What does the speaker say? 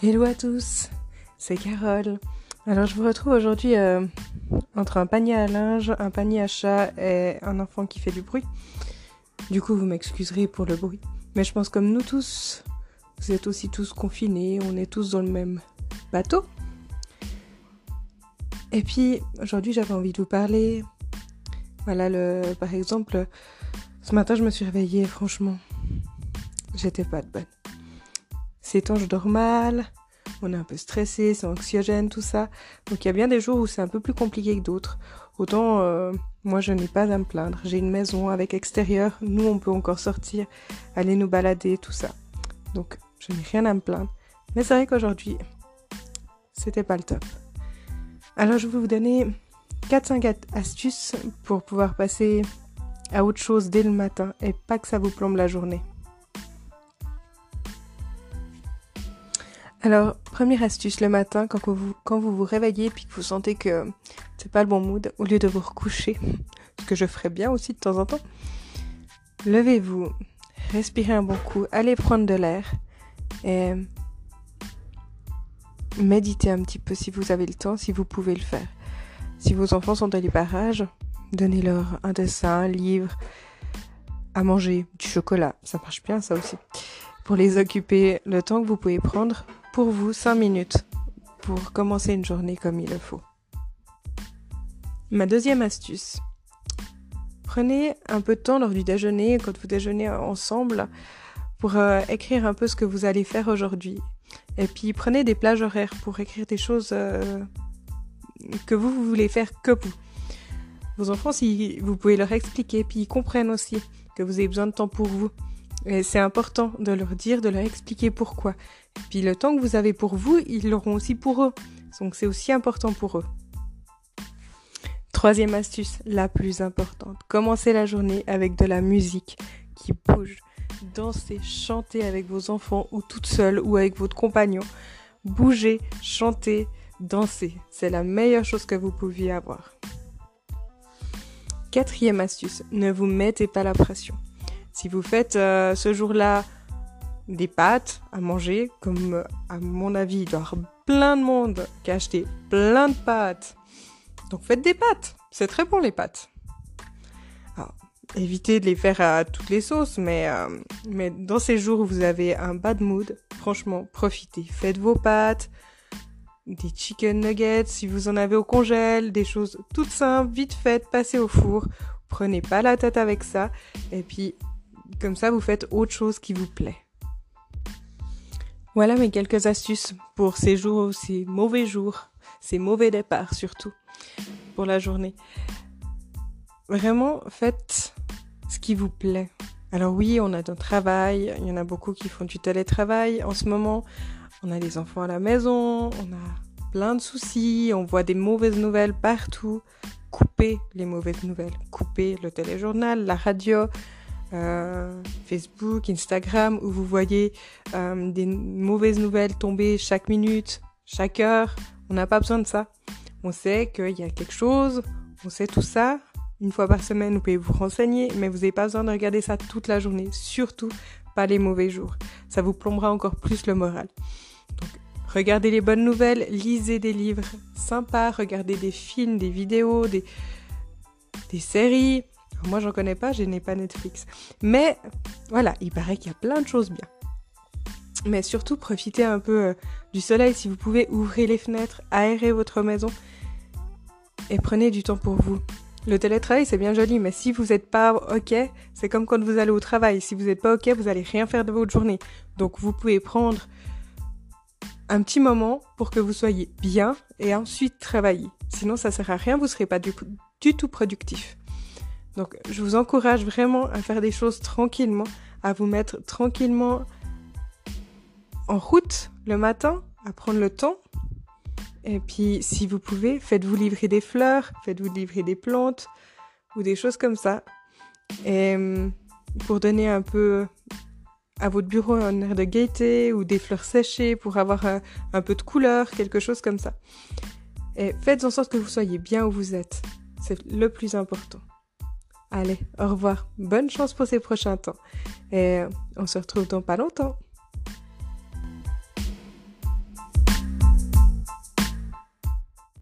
Hello à tous, c'est Carole. Alors je vous retrouve aujourd'hui euh, entre un panier à linge, un panier à chat et un enfant qui fait du bruit. Du coup vous m'excuserez pour le bruit. Mais je pense comme nous tous, vous êtes aussi tous confinés, on est tous dans le même bateau. Et puis aujourd'hui j'avais envie de vous parler. Voilà le par exemple ce matin je me suis réveillée franchement j'étais pas de bonne. Ces temps, je dors mal, on est un peu stressé, c'est anxiogène, tout ça. Donc il y a bien des jours où c'est un peu plus compliqué que d'autres. Autant, euh, moi, je n'ai pas à me plaindre. J'ai une maison avec extérieur, nous, on peut encore sortir, aller nous balader, tout ça. Donc, je n'ai rien à me plaindre. Mais c'est vrai qu'aujourd'hui, c'était pas le top. Alors, je vais vous donner 4-5 astuces pour pouvoir passer à autre chose dès le matin et pas que ça vous plombe la journée. Alors, première astuce le matin, quand vous vous, réveillez et que vous sentez que c'est pas le bon mood, au lieu de vous recoucher, ce que je ferais bien aussi de temps en temps, levez-vous, respirez un bon coup, allez prendre de l'air et méditez un petit peu si vous avez le temps, si vous pouvez le faire. Si vos enfants sont à l'hyperage, donnez-leur un dessin, un livre, à manger, du chocolat, ça marche bien ça aussi. Pour les occuper le temps que vous pouvez prendre pour vous 5 minutes pour commencer une journée comme il le faut. Ma deuxième astuce. Prenez un peu de temps lors du déjeuner, quand vous déjeunez ensemble, pour euh, écrire un peu ce que vous allez faire aujourd'hui. Et puis prenez des plages horaires pour écrire des choses euh, que vous, vous voulez faire que vous. Vos enfants, si vous pouvez leur expliquer, puis ils comprennent aussi que vous avez besoin de temps pour vous. Et c'est important de leur dire, de leur expliquer pourquoi. Puis le temps que vous avez pour vous, ils l'auront aussi pour eux. Donc c'est aussi important pour eux. Troisième astuce, la plus importante. Commencez la journée avec de la musique qui bouge. Dansez, chantez avec vos enfants ou toute seule ou avec votre compagnon. Bougez, chantez, dansez. C'est la meilleure chose que vous pouviez avoir. Quatrième astuce, ne vous mettez pas la pression. Si vous faites euh, ce jour-là des pâtes à manger, comme euh, à mon avis, il doit y avoir plein de monde qui a acheté plein de pâtes. Donc faites des pâtes. C'est très bon les pâtes. Alors, évitez de les faire à toutes les sauces, mais, euh, mais dans ces jours où vous avez un bad mood, franchement, profitez. Faites vos pâtes, des chicken nuggets si vous en avez au congèle, des choses toutes simples, vite faites, passez au four. Prenez pas la tête avec ça. Et puis, comme ça, vous faites autre chose qui vous plaît. Voilà mes quelques astuces pour ces jours, ces mauvais jours, ces mauvais départs surtout pour la journée. Vraiment, faites ce qui vous plaît. Alors oui, on a un travail, il y en a beaucoup qui font du télétravail en ce moment. On a des enfants à la maison, on a plein de soucis, on voit des mauvaises nouvelles partout. Coupez les mauvaises nouvelles, coupez le téléjournal, la radio, euh, Facebook, Instagram, où vous voyez euh, des mauvaises nouvelles tomber chaque minute, chaque heure. On n'a pas besoin de ça. On sait qu'il y a quelque chose, on sait tout ça. Une fois par semaine, vous pouvez vous renseigner, mais vous n'avez pas besoin de regarder ça toute la journée. Surtout pas les mauvais jours. Ça vous plombera encore plus le moral. Donc, regardez les bonnes nouvelles, lisez des livres sympas, regardez des films, des vidéos, des, des séries. Moi, j'en connais pas, je n'ai pas Netflix. Mais voilà, il paraît qu'il y a plein de choses bien. Mais surtout, profitez un peu euh, du soleil si vous pouvez, ouvrez les fenêtres, aérez votre maison et prenez du temps pour vous. Le télétravail, c'est bien joli, mais si vous n'êtes pas OK, c'est comme quand vous allez au travail. Si vous n'êtes pas OK, vous allez rien faire de votre journée. Donc, vous pouvez prendre un petit moment pour que vous soyez bien et ensuite travailler. Sinon, ça sert à rien, vous ne serez pas du tout productif. Donc, je vous encourage vraiment à faire des choses tranquillement, à vous mettre tranquillement en route le matin, à prendre le temps. Et puis, si vous pouvez, faites-vous livrer des fleurs, faites-vous livrer des plantes ou des choses comme ça. Hum, pour donner un peu à votre bureau un air de gaieté ou des fleurs séchées pour avoir un peu de couleur, quelque chose comme ça. Et faites en sorte que vous soyez bien où vous êtes. C'est le plus important. Allez, au revoir. Bonne chance pour ces prochains temps. Et on se retrouve dans pas longtemps.